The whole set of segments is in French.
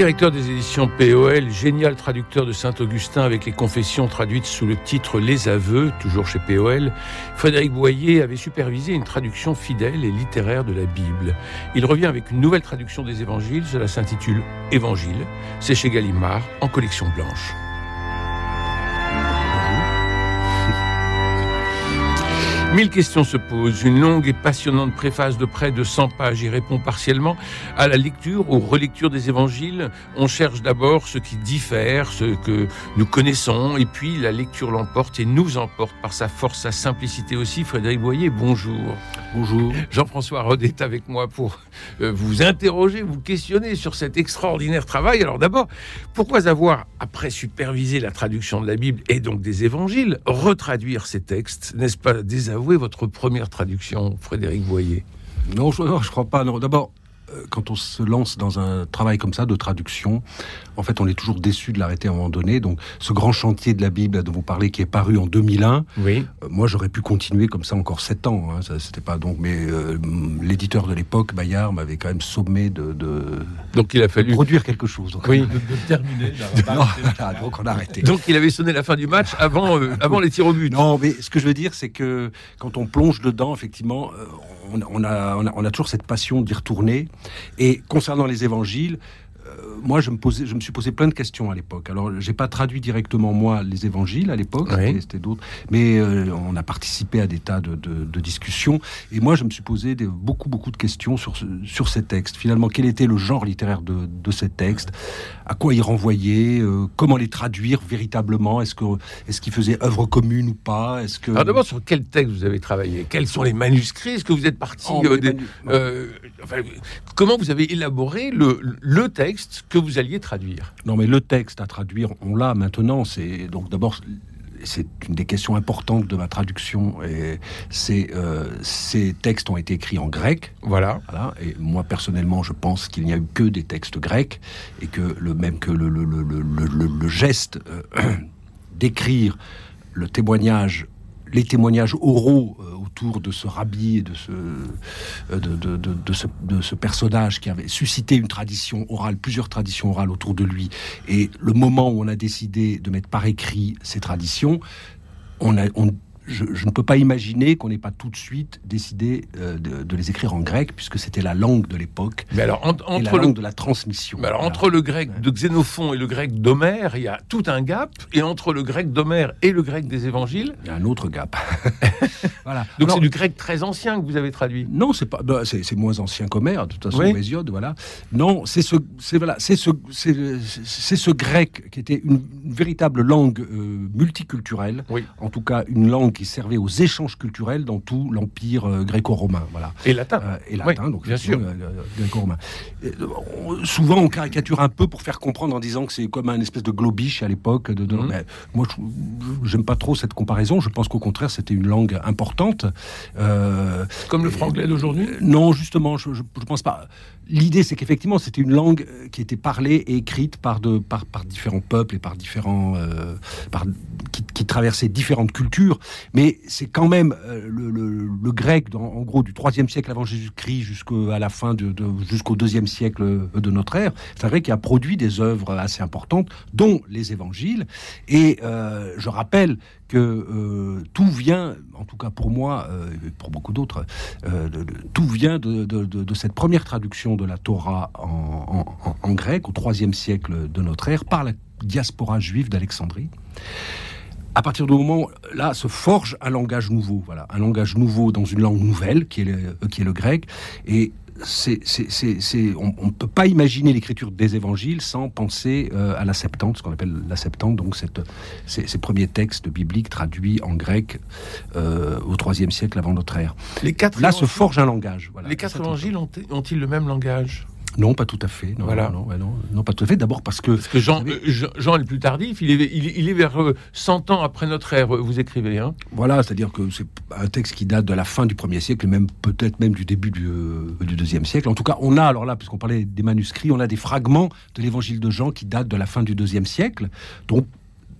Directeur des éditions POL, génial traducteur de Saint-Augustin avec les confessions traduites sous le titre Les Aveux, toujours chez POL, Frédéric Boyer avait supervisé une traduction fidèle et littéraire de la Bible. Il revient avec une nouvelle traduction des évangiles, cela s'intitule Évangile, c'est chez Gallimard, en collection blanche. Mille questions se posent. Une longue et passionnante préface de près de 100 pages y répond partiellement. À la lecture ou relecture des évangiles, on cherche d'abord ce qui diffère, ce que nous connaissons, et puis la lecture l'emporte et nous emporte par sa force, sa simplicité aussi. Frédéric Boyer, bonjour. Bonjour. Jean-François Rod est avec moi pour euh, vous interroger, vous questionner sur cet extraordinaire travail. Alors d'abord, pourquoi avoir, après superviser la traduction de la Bible et donc des évangiles, retraduire ces textes? N'est-ce pas désavouer votre première traduction, Frédéric Boyer Non, je ne crois pas. D'abord, quand on se lance dans un travail comme ça de traduction, en fait, on est toujours déçu de l'arrêter à un moment donné. Donc, ce grand chantier de la Bible dont vous parlez, qui est paru en 2001, oui. Euh, moi, j'aurais pu continuer comme ça encore sept ans. Hein, ça, c'était pas donc, mais euh, l'éditeur de l'époque, Bayard, m'avait quand même sommé de, donc il a fallu produire quelque chose. Donc, oui, de, terminer. donc on a arrêté. Donc il avait sonné la fin du match avant, avant les tirs au but. Non, mais ce que je veux dire, c'est que quand on plonge dedans, effectivement, on, a, on, a, toujours cette passion d'y retourner. Et concernant les évangiles, moi, je me, posais, je me suis posé plein de questions à l'époque. Alors, j'ai pas traduit directement, moi, les évangiles à l'époque, c'était d'autres, mais euh, on a participé à des tas de, discussions. Et moi, je me suis posé des, beaucoup, beaucoup de questions sur, sur ces textes. Finalement, quel était le genre littéraire de, de ces textes? À quoi ils renvoyaient? Euh, Comment les traduire véritablement? Est-ce qu'ils est qu'ils faisaient œuvre commune ou pas? Est-ce que... Alors, d'abord, sur quel texte vous avez travaillé? Quels sont les manuscrits? Est-ce que vous êtes parti oh, Comment vous avez élaboré le, le texte que vous alliez traduire. Non, mais le texte à traduire, on l'a maintenant. C'est donc d'abord c'est une des questions importantes de ma traduction. Et c'est euh, ces textes ont été écrits en grec. Voilà. voilà. Et moi personnellement, je pense qu'il n'y a eu que des textes grecs et que le même que le, le, le, geste euh, d'écrire le témoignage les témoignages oraux euh, autour de ce rabbi et de ce, euh, de, de, ce, de, ce, personnage qui avait suscité une tradition orale, plusieurs traditions orales autour de lui, et le moment où on a décidé de mettre par écrit ces traditions, on a, on, je, ne peux pas imaginer qu'on n'ait pas tout de suite décidé euh, de, les écrire en grec, puisque c'était la langue de l'époque. Mais alors, entre la langue de la transmission. Mais alors, entre le grec de Xénophon et le grec d'Homère, il y a tout un gap. Et entre le grec d'Homère et le grec des évangiles. Il y a un autre gap. voilà. Donc, c'est du grec très ancien que vous avez traduit. Non, c'est pas. Bah, c'est moins ancien qu'Homère, de toute façon, oui. Hésiode, voilà. Non, c'est ce, voilà, c'est ce, c'est ce grec qui était une, véritable langue euh, multiculturelle. Oui. En tout cas, une langue qui servait aux échanges culturels dans tout l'empire euh, gréco-romain. Voilà. Et latin. Euh, et latin, donc bien sûr. Euh, gréco-romain. souvent, on caricature un peu pour faire comprendre en disant que c'est comme un espèce de globiche à l'époque. De, mhm. moi, j'aime pas trop cette comparaison. Je pense qu'au contraire, c'était une langue importante. comme le franglais d'aujourd'hui? Non, justement, je, je, pense pas. L'idée, c'est qu'effectivement, c'était une langue qui était parlée et écrite par, de, par, par différents peuples et par différents, par, qui, qui traversaient différentes cultures. Mais c'est quand même euh, le, grec, en gros, du 3 siècle avant Jésus-Christ jusqu'à la fin jusqu'au 2 siècle de notre ère. C'est un grec qui a produit des œuvres assez importantes, dont les évangiles. Et euh, je rappelle que euh, tout vient, en tout cas pour moi, et pour beaucoup d'autres, tout vient de, cette première traduction de la Torah en, en grec au 3 siècle de notre ère par la diaspora juive d'Alexandrie à partir du moment là se forge un langage nouveau, voilà, un langage nouveau dans une langue nouvelle qui est le, euh, qui est le grec. Et c'est, on ne peut pas imaginer l'écriture des évangiles sans penser euh, à la Septante, ce qu'on appelle la Septante, donc cette, ces, premiers textes bibliques traduits en grec euh, au IIIe siècle avant notre ère. Les quatre Là se forge un langage. Les quatre évangiles ont-ils le même langage? Non, pas tout à fait. Non, Voilà. non, non, non, pas tout à fait. D'abord parce que Parce que Jean, Vous savez- euh, Jean, est le plus tardif, il est, il, il est vers euh, 100 ans après notre ère, euh, vous écrivez. Hein Voilà, c'est-à-dire que c'est un texte qui date de la fin du premier siècle, même peut-être même du début du, euh, du deuxième siècle. En tout cas, on a, alors là, puisqu'on parlait des manuscrits, on a des fragments de l'évangile de Jean qui datent de la fin du deuxième siècle. Donc,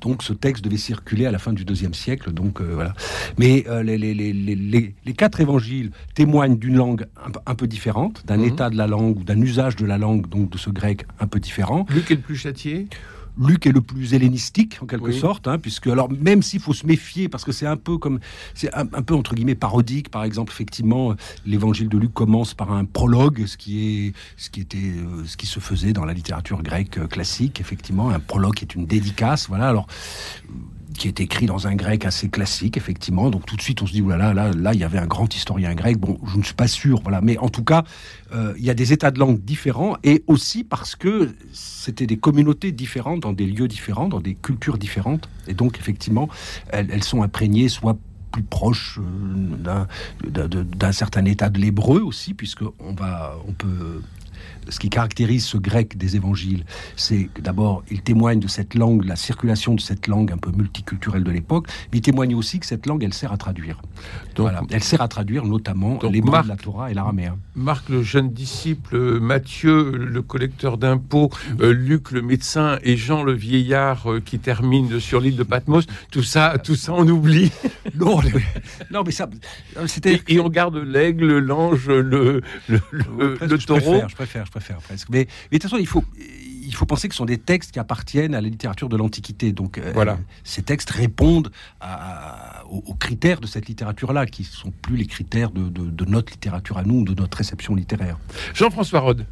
donc ce texte devait circuler à la fin du deuxième siècle. Donc euh, voilà. Mais euh, les, les- les- les- les- les quatre évangiles témoignent d'une langue un, peu- un peu différente, d'un Mhm. état de la langue ou d'un usage de la langue, donc de ce grec un peu différent. Luc est le plus châtié? Luc est le plus hellénistique en quelque Oui. sorte, hein, puisque alors même s'il faut se méfier parce que c'est un peu comme c'est un, un peu entre guillemets parodique, par exemple effectivement l'évangile de Luc commence par un prologue, ce qui est ce qui était euh, ce qui se faisait dans la littérature grecque classique, effectivement un prologue qui est une dédicace, voilà alors qui est écrit dans un grec assez classique, effectivement. Donc tout de suite, on se dit, oulala, là, là, il y avait un grand historien grec. Bon, je ne suis pas sûr, voilà. Mais en tout cas, euh, il y a des états de langue différents et aussi parce que c'était des communautés différentes dans des lieux différents, dans des cultures différentes. Et donc, effectivement, elles, sont imprégnées soit plus proches euh, d'un certain état de l'hébreu aussi, puisque on va, on peut ce qui caractérise ce grec des évangiles, c'est que d'abord, il témoigne de cette langue, la circulation de cette langue un peu multiculturelle de l'époque, mais il témoigne aussi que cette langue, elle sert à traduire. Donc, voilà. Elle sert à traduire notamment les mots de la Torah et l'araméen. Marc, le jeune disciple, euh, Mathieu, le collecteur d'impôts, euh, Luc, le médecin, et Jean, le vieillard euh, qui termine sur l'île de Patmos, tout ça, tout ça, on oublie. Non, non, mais ça, c'était. Et, et on garde l'aigle, l'ange, le, le, je taureau. préfère, je préfère, je préfère presque. Mais, mais de toute façon, il faut, il faut penser que ce sont des textes qui appartiennent à la littérature de l'Antiquité. Donc, euh, Voilà. ces textes répondent à- aux, aux critères de cette littérature-là, qui sont plus les critères de, de- de notre littérature à nous, de notre réception littéraire. Jean-François Rode,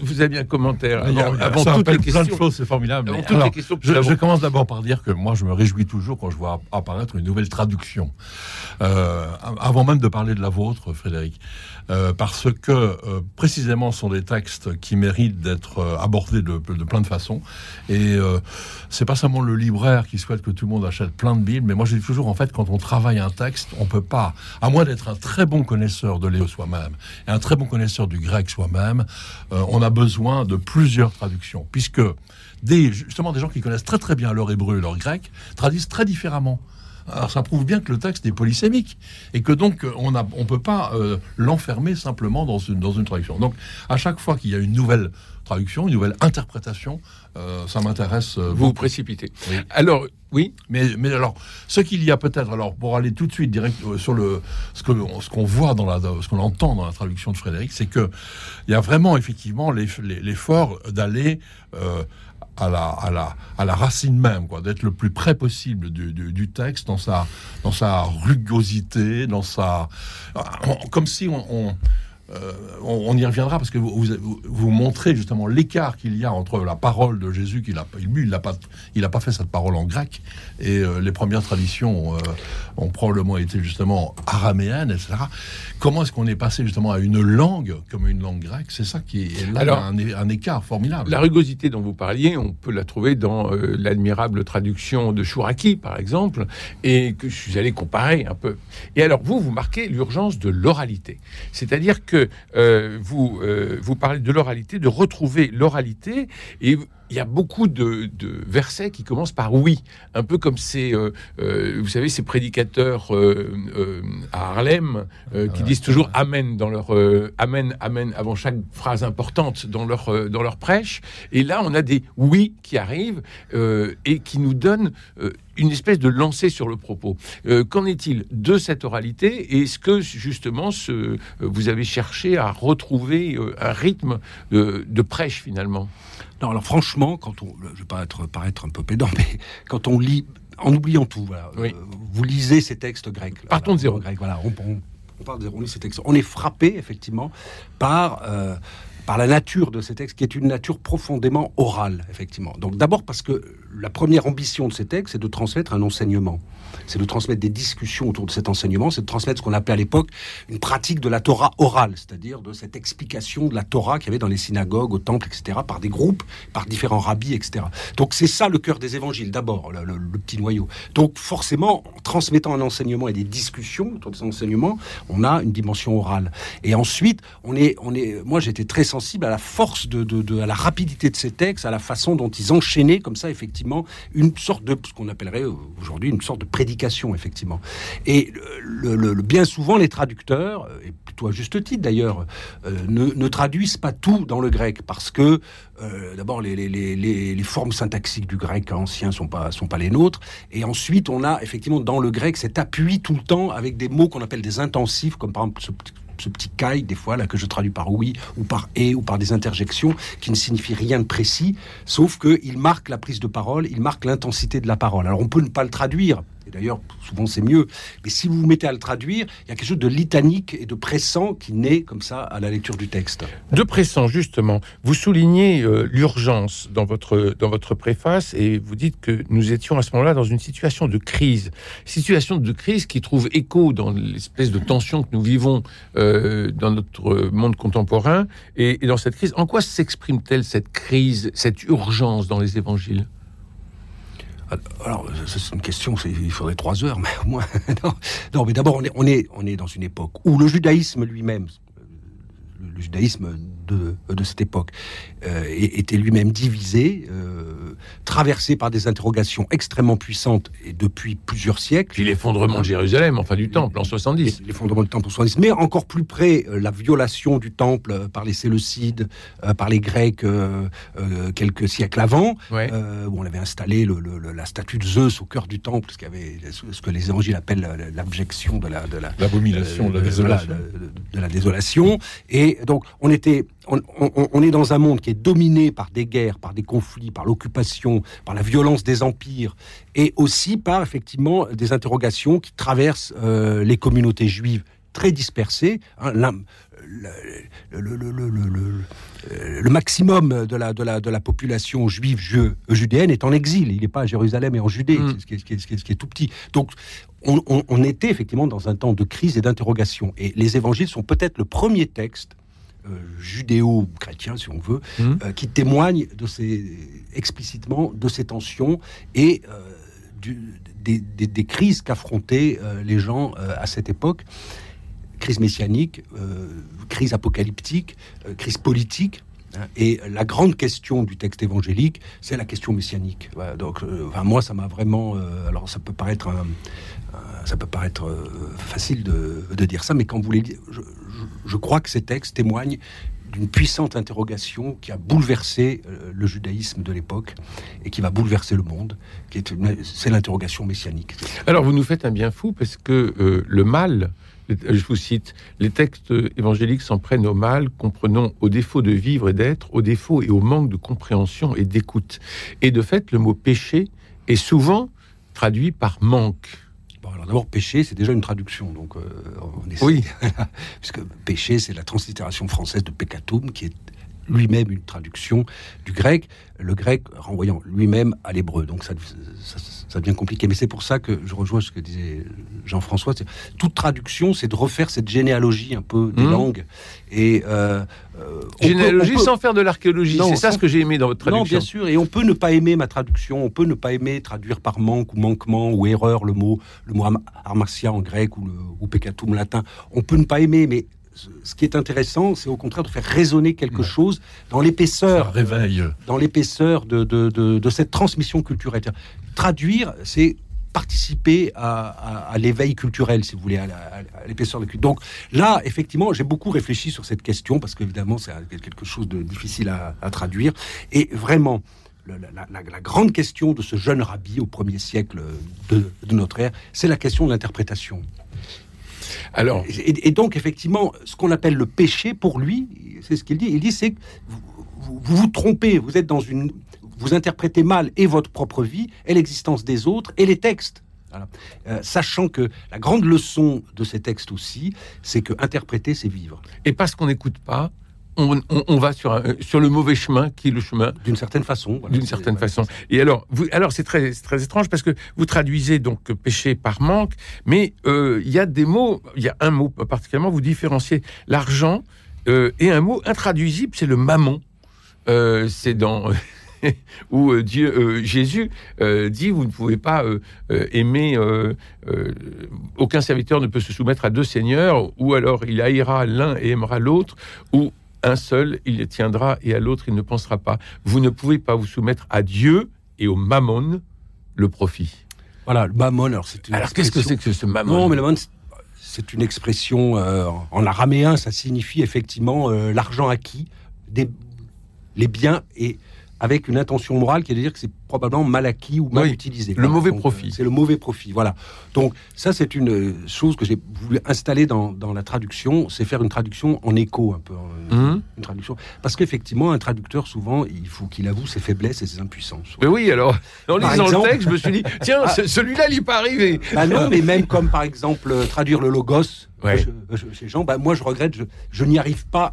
vous avez un commentaire avant, avant ça toutes les plein de questions. choses, c'est formidable. Avant Mais toutes alors, les questions que je, commence d'abord par dire que moi, je me réjouis toujours quand je vois apparaître une nouvelle traduction. Euh, avant même de parler de la vôtre, Frédéric. Euh, parce que euh, précisément ce sont des textes qui méritent d'être abordés de, de plein de façons. Et c'est pas seulement le libraire qui souhaite que tout le monde achète plein de Bibles, mais moi je dis toujours en fait quand on travaille un texte, on peut pas, à moins d'être un très bon connaisseur de Léo soi-même et un très bon connaisseur du grec soi-même, euh, on a besoin de plusieurs traductions, puisque des, justement des gens qui connaissent très très bien leur hébreu et leur grec traduisent très différemment. Alors ça prouve bien que le texte est polysémique et que donc on ne on peut pas euh, l'enfermer simplement dans une, dans une traduction. Donc à chaque fois qu'il y a une nouvelle traduction, une nouvelle interprétation, euh, ça m'intéresse. euh, Vous vous précipitez. Oui. Alors, oui, Mais, mais alors, ce qu'il y a peut-être, alors pour aller tout de suite direct euh, sur le ce que ce qu'on voit dans la ce qu'on entend dans la traduction de Frédéric, c'est que il y a vraiment effectivement l'eff- l'effort d'aller euh, à la, à, la, à la racine même, quoi, d'être le plus près possible du, du- du texte, dans sa, dans sa rugosité, dans sa, comme si on, on, euh, on- on y reviendra parce que vous, vous, vous montrez justement l'écart qu'il y a entre la parole de Jésus qu'il a, lui, il n'a pas, il a pas fait cette parole en grec et euh, les premières traditions euh, ont probablement été justement araméennes, etc. Comment est-ce qu'on est passé justement à une langue comme une langue grecque? C'est ça qui est là, Alors, un, un écart formidable. La rugosité dont vous parliez, on peut la trouver dans l'admirable traduction de Chouraki, par exemple, et que je suis allé comparer un peu. Et alors, vous, vous marquez l'urgence de l'oralité. C'est-à-dire que euh, vous, euh, vous parlez de l'oralité, de retrouver l'oralité, et il y a beaucoup de, de versets qui commencent par oui, un peu comme ces, euh, euh, vous savez, ces prédicateurs euh, à Harlem qui Ouais, disent toujours amen dans leur amen, amen avant chaque phrase importante dans leur dans leur prêche. Et là, on a des oui qui arrivent et qui nous donnent une espèce de lancer sur le propos. Euh, Qu'en est-il de cette oralité? Et est-ce que justement, ce, vous avez cherché à retrouver un rythme de, de prêche finalement? Non, alors franchement, quand on, je vais pas être, paraître un peu pédant, mais quand on lit, en oubliant tout, voilà, Oui. euh, vous lisez ces textes grecs. là, Partons de zéro. Grec, voilà, on, on, on part de zéro, on lit ces textes. On est frappé effectivement par euh, par la nature de ces textes, qui est une nature profondément orale, effectivement. Donc d'abord parce que la première ambition de ces textes, c'est de transmettre un enseignement. C'est de transmettre des discussions autour de cet enseignement, c'est de transmettre ce qu'on appelait à l'époque une pratique de la Torah orale, c'est-à-dire de cette explication de la Torah qu'il y avait dans les synagogues, au temple, etc., par des groupes, par différents rabbis, etc. Donc c'est ça le cœur des évangiles, d'abord, le, petit noyau. Donc forcément, en transmettant un enseignement et des discussions autour de ces enseignements, on a une dimension orale. Et ensuite, on est, on est, moi j'étais très sensible à la force de, à la rapidité de ces textes, à la façon dont ils enchaînaient comme ça effectivement une sorte de ce qu'on appellerait aujourd'hui une sorte de prédication effectivement. Et bien souvent les traducteurs, et plutôt à juste titre d'ailleurs, ne, ne, traduisent pas tout dans le grec parce que d'abord les, formes syntaxiques du grec ancien sont pas sont pas les nôtres, et ensuite on a effectivement dans le grec cet appui tout le temps avec des mots qu'on appelle des intensifs comme par exemple ce ce petit caille, des fois, là, que je traduis par oui, ou par et, ou par des interjections, qui ne signifient rien de précis, sauf qu'il marque la prise de parole, il marque l'intensité de la parole. Alors, on peut ne pas le traduire, d'ailleurs, souvent c'est mieux. Mais si vous vous mettez à le traduire, il y a quelque chose de litanique et de pressant qui naît comme ça à la lecture du texte. De pressant, justement. Vous soulignez euh, l'urgence dans votre, dans votre préface et vous dites que nous étions à ce moment-là dans une situation de crise. Situation de crise qui trouve écho dans l'espèce de tension que nous vivons euh, dans notre monde contemporain. et dans cette crise, en quoi s'exprime-t-elle cette crise, cette urgence dans les évangiles? Alors, c'est une question, il faudrait trois heures, mais au moins. non, mais d'abord, on est dans une époque où le judaïsme lui-même, le judaïsme de, de cette époque euh, était lui-même divisé, euh, traversé par des interrogations extrêmement puissantes et depuis plusieurs siècles. Puis l'effondrement de Jérusalem, enfin du temple en 70. L'effondrement du temple en 70, mais encore plus près, euh, la violation du temple par les Séleucides, par les Grecs quelques siècles avant, où on avait installé le, la statue de Zeus au cœur du temple, ce, avait, ce que les évangiles appellent l'abjection de la... L'abomination, de, la désolation. de la désolation. Et donc, on était on, est dans un monde qui est dominé par des guerres, par des conflits, par l'occupation, par la violence des empires, et aussi par effectivement des interrogations qui traversent euh, les communautés juives très dispersées. Hein, le, maximum de la, de, la, de la population juive judéenne est en exil. Il n'est pas à Jérusalem et en Judée, mm. ce, qui est, tout petit. Donc, on, on, était effectivement dans un temps de crise et d'interrogation. Et les évangiles sont peut-être le premier texte euh, judéo-chrétien, si on veut, mmh. euh, qui témoigne de ces, explicitement de ces tensions et euh, du, des, crises qu'affrontaient les gens à cette époque. Crise messianique, crise apocalyptique, crise politique. Hein, et la grande question du texte évangélique, c'est la question messianique. donc, enfin, moi, ça m'a vraiment. alors, ça peut paraître un, ça peut paraître facile de, dire ça, mais quand vous les je, crois que ces textes témoignent d'une puissante interrogation qui a bouleversé euh, le judaïsme de l'époque et qui va bouleverser le monde, c'est l'interrogation messianique. Alors vous nous faites un bien fou parce que euh, le mal, je vous cite, les textes évangéliques s'en prennent au mal, comprenons au défaut de vivre et d'être, au défaut et au manque de compréhension et d'écoute. Et de fait, le mot péché est souvent traduit par manque alors d'abord, péché, c'est déjà une traduction. Donc, euh, Oui. Puisque péché, c'est la translittération française de peccatum, qui est lui-même une traduction du grec, le grec renvoyant lui-même à l'hébreu. Donc ça, ça, devient compliqué. Mais c'est pour ça que je rejoins ce que disait Jean-François. Toute traduction, c'est de refaire cette généalogie un peu des mmh. langues. Et, euh, euh, généalogie sans faire de l'archéologie. C'est ça ce que j'ai aimé dans votre traduction. Non, bien sûr. Et on peut ne pas aimer ma traduction. On peut ne pas aimer traduire par manque ou manquement ou erreur le mot, le mot armartia en grec ou, le, ou peccatum latin. On peut ne pas aimer, mais ce qui est intéressant, c'est au contraire de faire résonner quelque chose dans l'épaisseur, réveille, dans l'épaisseur de, de, cette transmission culturelle. Traduire, c'est participer à, l'éveil culturel, si vous voulez, à, l'épaisseur de la culture. Donc là, effectivement, j'ai beaucoup réfléchi sur cette question parce qu'évidemment, c'est quelque chose de difficile à, traduire. Et vraiment, la, grande question de ce jeune rabbi au premier siècle de, de notre ère, c'est la question de l'interprétation. Alors, et, donc effectivement, ce qu'on appelle le péché pour lui, c'est ce qu'il dit. Il dit c'est que vous, vous, trompez, vous êtes dans une, vous interprétez mal et votre propre vie et l'existence des autres et les textes. Euh, sachant que la grande leçon de ces textes aussi, c'est que interpréter, c'est vivre. Et parce qu'on n'écoute pas, on, va sur, sur le mauvais chemin qui est le chemin. D'une certaine façon. D'une certaine façon. Et alors, vous, alors c'est très, très étrange parce que vous traduisez donc péché par manque, mais euh, il y a des mots, il y a un mot particulièrement, vous différenciez l'argent euh, et un mot intraduisible, c'est le mammon. Euh, c'est dans. où Dieu, Jésus dit vous ne pouvez pas aimer aucun serviteur ne peut se soumettre à deux seigneurs ou alors il haïra l'un et aimera l'autre ou un seul, il les tiendra, et à l'autre, il ne pensera pas. Vous ne pouvez pas vous soumettre à Dieu et au mammon, le profit. Voilà, le mammon. Alors, c'est une Alors, qu'est-ce que c'est expression- que ce mammon Non, mais le mammon, c'est- c'est une expression euh, en araméen, ça signifie effectivement euh, l'argent acquis, des, les biens et avec une intention morale qui est de dire que c'est probablement mal acquis ou mal Oui, utilisé. le mauvais Donc, profit. euh, C'est le mauvais profit, voilà. Donc ça, c'est une euh, chose que j'ai voulu installer dans, dans la traduction, c'est faire une traduction en écho un peu, en- Hum une traduction. Parce qu'effectivement, un traducteur, souvent, il faut qu'il avoue ses faiblesses et ses impuissances. Mais oui, alors, en lisant exemple- le texte, je me suis dit, tiens, ce- celui-là, il n'est pas arrivé. Bah non, mais même comme par exemple euh, traduire le logos Ouais. euh, je- chez Jean, bah moi je regrette, je, je n'y arrive pas.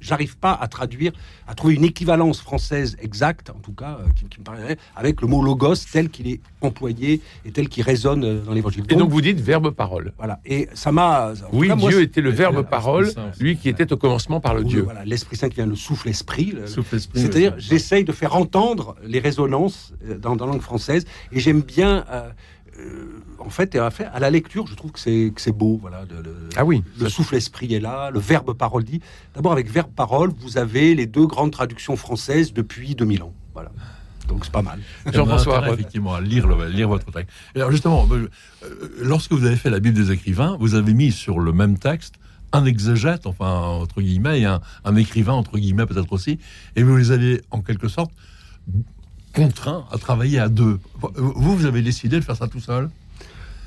J'arrive pas à traduire, à trouver une équivalence française exacte, en tout cas, euh, qui, qui me paraît, avec le mot logos tel qu'il est employé et tel qu'il résonne euh, dans l'évangile. Et donc, vous dites verbe-parole. voilà. Et ça m'a. Oui, cas, moi, Dieu était le L'Esprit Saint, lui qui était au commencement par le oui, Dieu. Voilà, l'Esprit Saint qui vient le souffle esprit. le- Souffle esprit, C'est-à-dire, j'essaye de faire entendre les résonances euh, dans, dans la langue française, et j'aime bien, euh, en fait, et à, faire- à la lecture, je trouve que c'est que c'est beau, voilà. de- Ah oui, le souffle esprit est là, le verbe parole dit. D'abord, avec verbe parole, vous avez les deux grandes traductions françaises depuis 2000 ans. Voilà. Donc c'est pas mal. Jean-François a intérêt, Arod. effectivement à lire, le- lire votre texte. Et alors justement, euh, euh, lorsque vous avez fait la Bible des écrivains, vous avez mis sur le même texte un exégète, enfin entre guillemets, et un, un écrivain entre guillemets peut-être aussi, et vous les avez en quelque sorte contraints à travailler à deux. Vous, vous avez décidé de faire ça tout seul?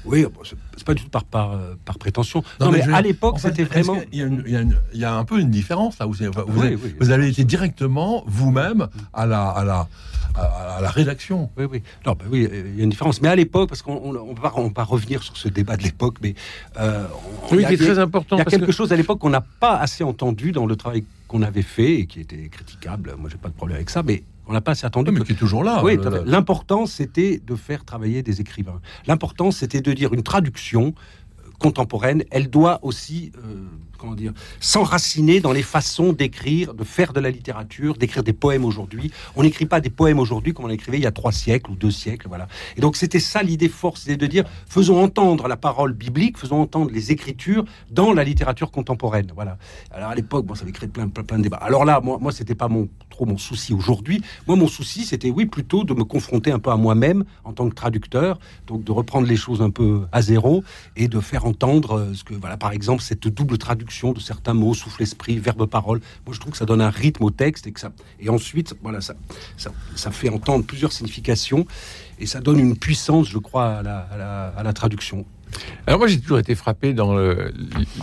Oui, bon, c'est pas du tout par, par, par prétention. Non, Non, mais, mais je- à l'époque, En fait, c'était vraiment. qu'il y a une- Il y, a une- il y a un peu une différence là. Vous, avez- vous, Oui, avez, oui. vous avez été directement vous-même à la, à, la, à, la rédaction. Oui, oui. Non, bah oui, il y a une différence. Mais à l'époque, parce qu'on on, va, on va revenir sur ce débat de l'époque, mais euh, on- Oui, il y a- qui est très important. Il y a parce que- quelque chose à l'époque qu'on n'a pas assez entendu dans le travail qu'on avait fait et qui était critiquable. Moi, j'ai pas de problème avec ça, mais on n'a pas assez entendu. Oui, mais qui est toujours là. Oui, l'important, c'était de faire travailler des écrivains. L'important, c'était de dire une traduction contemporaine, elle doit aussi, euh, comment dire, s'enraciner dans les façons d'écrire, de faire de la littérature, d'écrire des poèmes aujourd'hui. On n'écrit pas des poèmes aujourd'hui comme on écrivait il y a trois siècles ou deux siècles, voilà. Et donc, c'était ça l'idée forte, c'était de dire, faisons entendre la parole biblique, faisons entendre les écritures dans la littérature contemporaine, voilà. Alors, à l'époque, bon, ça avait créé plein, plein, plein de débats. Alors là, moi, moi c'était pas mon, trop mon souci aujourd'hui. Moi, mon souci, c'était, oui, plutôt de me confronter un peu à moi-même en tant que traducteur, donc de reprendre les choses un peu à zéro et de faire entendre euh, ce que, voilà, par exemple, cette double traduction de certains mots, souffle esprit, verbe parole. Moi, je trouve que ça donne un rythme au texte et que ça, et ensuite, voilà, ça, ça, ça fait entendre plusieurs significations et ça donne une puissance, je crois, à la, à la, à la traduction. Alors moi j'ai toujours été frappé dans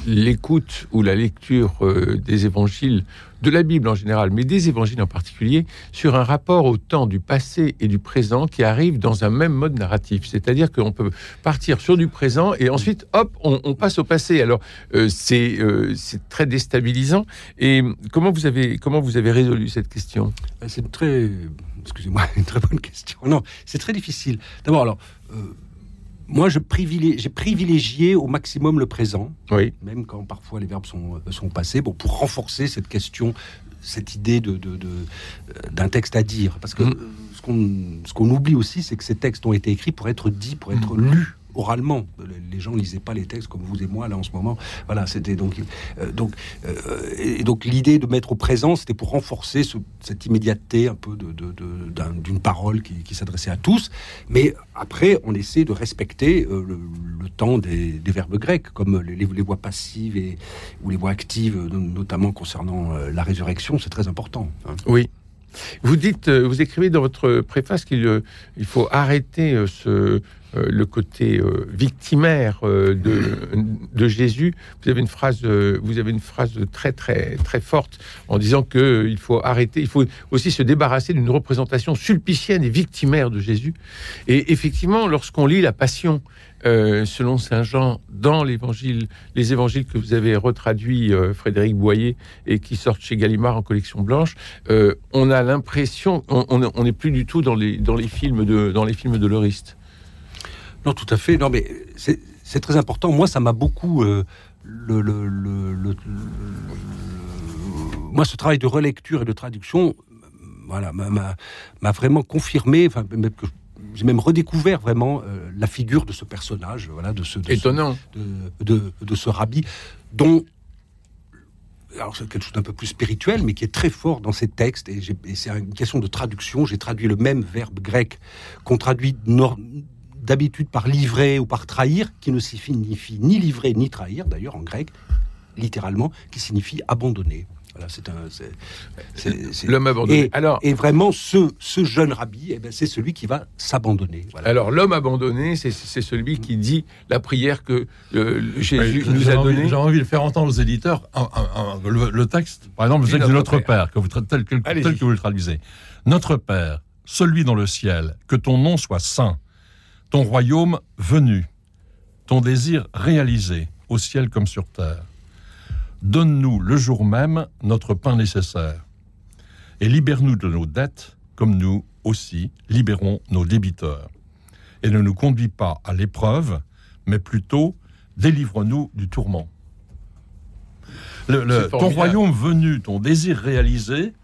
l'écoute ou la lecture euh, des évangiles, de la Bible en général, mais des évangiles en particulier, sur un rapport au temps du passé et du présent qui arrive dans un même mode narratif. C'est-à-dire qu'on peut partir sur du présent et ensuite, hop, on, passe au passé. Alors euh, c'est euh, c'est très déstabilisant. Et comment vous avez comment vous avez résolu cette question? Euh, C'est très, excusez-moi, une très bonne question. Non, c'est très difficile. D'abord, alors, euh, moi, je privilégie, j'ai privilégié au maximum le présent, Oui. même quand parfois les verbes sont, euh, sont passés, bon, pour renforcer cette question, cette idée de, de- de, euh, d'un texte à dire. Parce que Mhm. euh, ce qu'on, ce qu'on oublie aussi, c'est que ces textes ont été écrits pour être dits, pour être lus oralement. Les- gens lisaient pas les textes comme vous et moi là en ce moment. Voilà, c'était donc euh, donc euh, et donc l'idée de mettre au présent, c'était pour renforcer ce- cette immédiateté un peu de, de- de- d'une parole qui, s'adressait à tous. Mais après, on essaie de respecter euh, le, temps des, verbes grecs, comme les, voix passives et, ou les voix actives, notamment concernant la résurrection, c'est très important. hein. Oui. Vous dites, vous écrivez dans votre préface qu'il il faut arrêter ce, le côté euh, victimaire euh, de, Jésus. Vous avez une phrase, euh, vous avez une phrase très très très forte en disant que euh, il faut arrêter, il faut aussi se débarrasser d'une représentation sulpicienne et victimaire de Jésus. Et effectivement, lorsqu'on lit la Passion euh, selon saint Jean dans l'évangile, les évangiles que vous avez retraduits, euh, Frédéric Boyer, et qui sortent chez Gallimard en collection blanche, euh, on a l'impression, on on- on n'est plus du tout dans les dans les films de dans les films de Loriste. Non, tout à fait. Non, mais c'est très important. Moi, ça m'a beaucoup. euh, le, le- le- le- le- moi, ce travail de relecture et de traduction, voilà, m'a- vraiment confirmé. Enfin, même que j'ai même redécouvert vraiment euh, la figure de ce personnage, voilà, de ce, de ce- Étonnant. de, de, de ce rabbi, dont alors c'est quelque chose d'un peu plus spirituel, mais qui est très fort dans ces textes. Et, c'est une question de traduction. J'ai traduit le même verbe grec qu'on traduit d'habitude par livrer ou par trahir, qui ne signifie ni livrer ni trahir, d'ailleurs en grec, littéralement, qui signifie abandonner. Voilà, c'est un. L'homme abandonné. Et, Alors, et vraiment, ce, ce jeune rabbi, eh ben, c'est celui qui va s'abandonner. Alors, l'homme abandonné, c'est celui qui dit la prière que euh, Jésus nous a donnée. J'ai envie de faire entendre aux éditeurs le, texte. Par exemple, vous êtes Notre Père, que vous, tel, tel que vous le traduisez. Notre Père, celui dans le ciel, que ton nom soit saint, ton royaume venu, ton désir réalisé, au ciel comme sur terre Donne-nous le jour même notre pain nécessaire. Et libère-nous de nos dettes, comme nous aussi libérons nos débiteurs. Et ne nous conduis pas à l'épreuve, mais plutôt délivre-nous du tourment. Le, ton royaume venu, ton désir réalisé,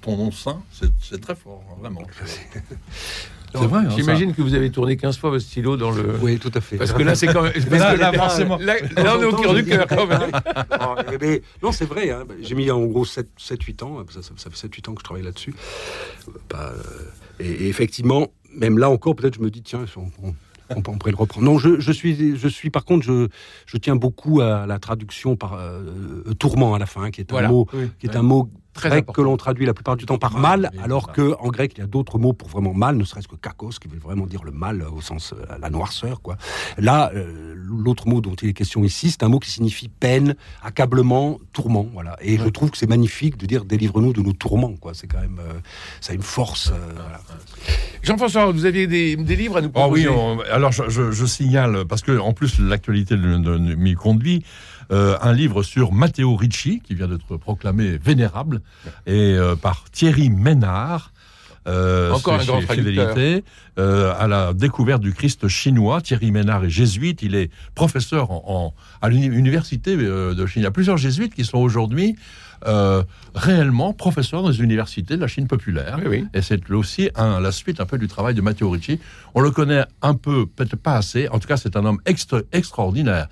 ton nom saint, c'est très fort, hein, vraiment. C'est vrai. Hein, j'imagine que vous avez tourné 15 fois votre stylo dans le. Oui, tout à fait. Parce que là, c'est quand même. là, forcément. Là, on est au cœur du cœur, quand même. mais, non, c'est vrai. Hein. J'ai mis en gros 7-8 ans. Ça, ça, fait 7-8 ans que je travaille là-dessus. Bah, et, effectivement, même là encore, peut-être, je me dis, tiens, on, on, pourrait le reprendre. Non, je, suis, je suis, par contre, je, je tiens beaucoup à la traduction par euh, tourment à la fin, qui est un mot, qui est un mot Très que l'on traduit la plupart du temps par mal, alors qu'en grec, il y a d'autres mots pour vraiment mal, ne serait-ce que kakos, qui veut vraiment dire le mal au sens euh, la noirceur. Quoi. Là, euh, l'autre mot dont il est question ici, c'est un mot qui signifie peine, accablement, tourment. Voilà. Et je trouve que c'est magnifique de dire délivre-nous de nos tourments. Quoi. C'est quand même, euh, ça a une force. Jean-François, vous aviez des, livres à nous proposer ah Oui, alors je, signale, parce que en plus l'actualité m'y conduit, euh, un livre sur Matteo Ricci, qui vient d'être proclamé vénérable, et euh, par Thierry Ménard. Euh, Encore un grand fidélité, à la découverte du Christ chinois. Thierry Ménard est jésuite, il est professeur en, à l'université de Chine. Il y a plusieurs jésuites qui sont aujourd'hui euh, réellement professeur dans les universités de la Chine populaire. Et c'est aussi un, la suite un peu du travail de Matteo Ricci. On le connaît un peu, peut-être pas assez. En tout cas, c'est un homme extraordinaire.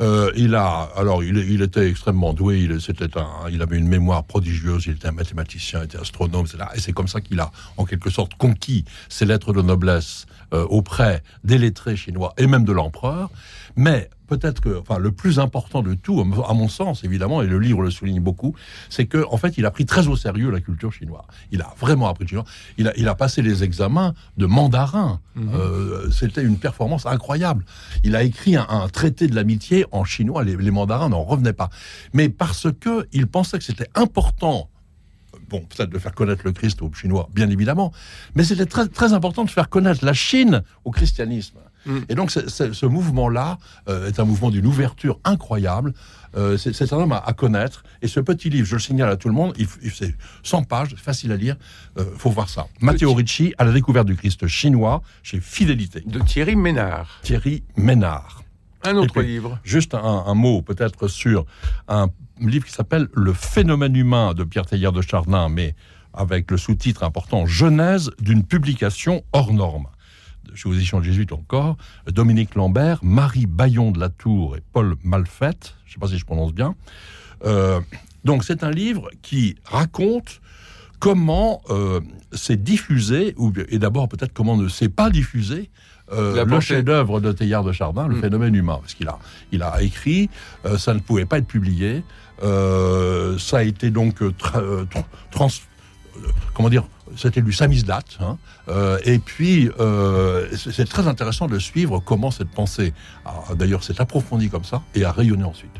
Euh, il a, alors, il, était extrêmement doué. Il, c'était un, il avait une mémoire prodigieuse. Il était un mathématicien, il était astronome, etc. Et c'est comme ça qu'il a, en quelque sorte, conquis ses lettres de noblesse euh, auprès des lettrés chinois et même de l'empereur. Mais peut-être que, enfin, le plus important de tout, à mon sens, évidemment, et le livre le souligne beaucoup, c'est que, en fait, il a pris très au sérieux la culture chinoise. Il a vraiment appris le chinois. Il a, il a passé les examens de mandarin. Mhm. Euh, c'était une performance incroyable. Il a écrit un, traité de l'amitié en chinois. Les, les mandarins n'en revenaient pas. Mais parce que il pensait que c'était important bon, peut-être de faire connaître le Christ aux Chinois, bien évidemment, mais c'était très, très important de faire connaître la Chine au christianisme. Mm. Et donc, ce mouvement-là euh, est un mouvement d'une ouverture incroyable. Euh, c'est un homme à, connaître. Et ce petit livre, je le signale à tout le monde, il, c'est 100 pages, facile à lire. Euh, faut voir ça. Matteo Ricci, à la découverte du Christ chinois, chez Fidélité. De Thierry Ménard. Thierry Ménard. Un autre livre. Juste un, mot peut-être sur un livre qui s'appelle Le phénomène humain de Pierre Teilhard de Chardin, mais avec le sous-titre important Genèse d'une publication hors norme chez aux éditions jésuites encore, Dominique Lambert, Marie Bayon de la Tour et Paul Malfette, je ne sais pas si je prononce bien. Euh, donc c'est un livre qui raconte comment euh, c'est diffusé, ou, et d'abord peut-être comment ne s'est pas diffusé, euh, le chef-d'œuvre de Teilhard de Chardin, le mm. phénomène humain, parce qu'il a, il a écrit, ça ne pouvait pas être publié, ça a été donc trans, comment dire, c'était du samizdat. Hein. Euh, et puis, euh, c'est très intéressant de suivre comment cette pensée, d'ailleurs, s'est approfondie comme ça et a rayonné ensuite.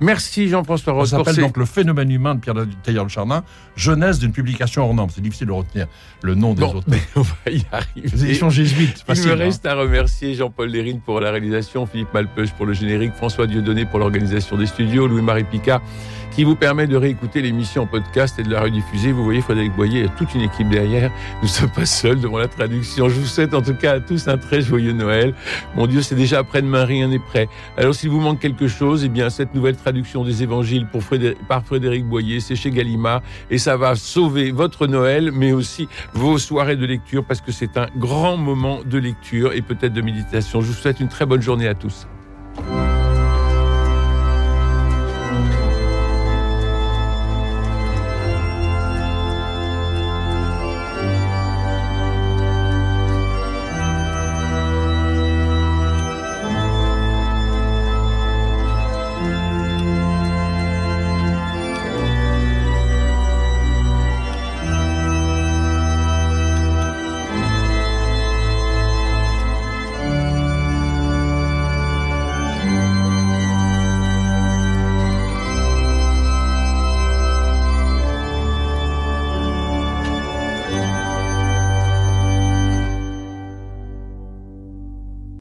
Merci Jean-François Ross. Ça s'appelle donc Le phénomène humain de Pierre Taillard de Chardin, jeunesse d'une publication hors norme. C'est difficile de retenir le nom des autres. Mais on va y arriver. Les éditions jésuites. Il me reste à remercier Jean-Paul Lérine pour la réalisation, Philippe Malpeuch pour le générique, François Dieudonné pour l'organisation des studios, Louis-Marie Picard qui vous permet de réécouter l'émission en podcast et de la rediffuser. Vous voyez, Frédéric Boyer et toute une équipe derrière. Nous ne sommes pas seuls devant la traduction. Je vous souhaite en tout cas à tous un très joyeux Noël. Mon Dieu, c'est déjà après-demain, rien n'est prêt. Alors s'il vous manque quelque chose, eh bien cette nouvelle traduction des évangiles par Frédéric Boyer, c'est chez Gallimard et ça va sauver votre Noël, mais aussi vos soirées de lecture parce que c'est un grand moment de lecture et peut-être de méditation. Je vous souhaite une très bonne journée à tous.